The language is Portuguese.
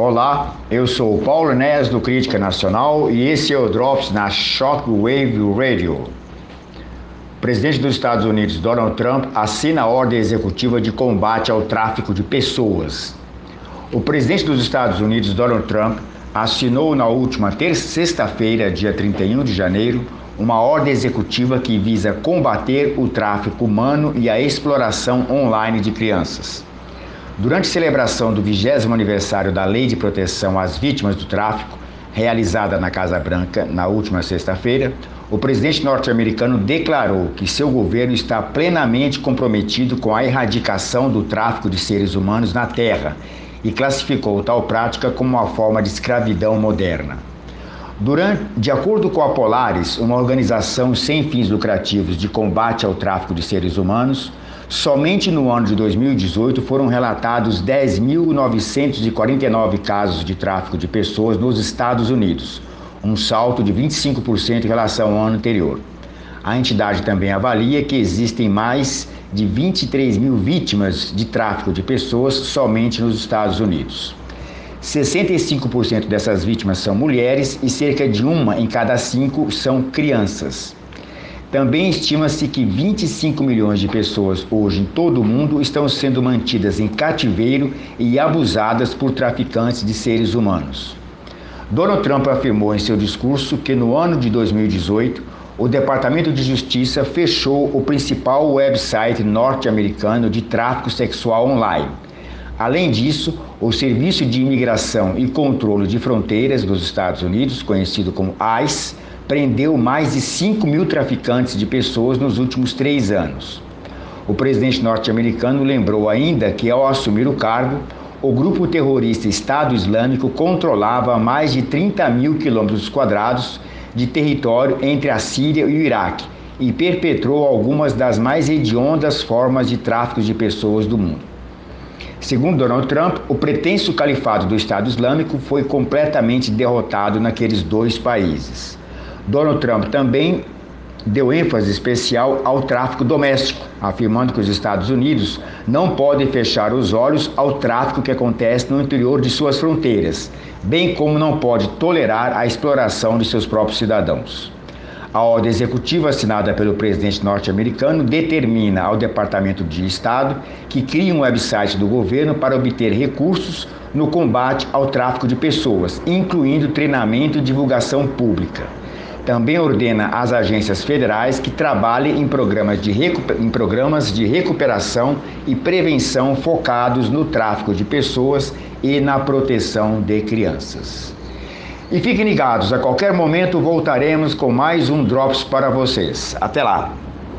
Olá, eu sou o Paulo Nes do Crítica Nacional e esse é o Drops na Shockwave Radio. O presidente dos Estados Unidos, Donald Trump, assina a ordem executiva de combate ao tráfico de pessoas. O presidente dos Estados Unidos, Donald Trump, assinou na última sexta-feira, dia 31 de janeiro, uma ordem executiva que visa combater o tráfico humano e a exploração online de crianças. Durante a celebração do 20 aniversário da Lei de Proteção às Vítimas do Tráfico, realizada na Casa Branca na última sexta-feira, o presidente norte-americano declarou que seu governo está plenamente comprometido com a erradicação do tráfico de seres humanos na Terra e classificou tal prática como uma forma de escravidão moderna. Durante, de acordo com a Polaris, uma organização sem fins lucrativos de combate ao tráfico de seres humanos, Somente no ano de 2018 foram relatados 10.949 casos de tráfico de pessoas nos Estados Unidos, um salto de 25% em relação ao ano anterior. A entidade também avalia que existem mais de 23 mil vítimas de tráfico de pessoas somente nos Estados Unidos. 65% dessas vítimas são mulheres e cerca de uma em cada cinco são crianças. Também estima-se que 25 milhões de pessoas hoje em todo o mundo estão sendo mantidas em cativeiro e abusadas por traficantes de seres humanos. Donald Trump afirmou em seu discurso que no ano de 2018 o Departamento de Justiça fechou o principal website norte-americano de tráfico sexual online. Além disso, o Serviço de Imigração e Controle de Fronteiras dos Estados Unidos, conhecido como ICE, prendeu mais de 5 mil traficantes de pessoas nos últimos três anos. O presidente norte-americano lembrou ainda que, ao assumir o cargo, o grupo terrorista Estado Islâmico controlava mais de 30 mil quilômetros quadrados de território entre a Síria e o Iraque e perpetrou algumas das mais hediondas formas de tráfico de pessoas do mundo. Segundo Donald Trump, o pretenso califado do Estado Islâmico foi completamente derrotado naqueles dois países. Donald Trump também deu ênfase especial ao tráfico doméstico, afirmando que os Estados Unidos não podem fechar os olhos ao tráfico que acontece no interior de suas fronteiras, bem como não pode tolerar a exploração de seus próprios cidadãos. A ordem executiva assinada pelo presidente norte-americano determina ao Departamento de Estado que crie um website do governo para obter recursos no combate ao tráfico de pessoas, incluindo treinamento e divulgação pública. Também ordena às agências federais que trabalhem em programas de, em programas de recuperação e prevenção focados no tráfico de pessoas e na proteção de crianças. E fiquem ligados, a qualquer momento voltaremos com mais um Drops para vocês. Até lá!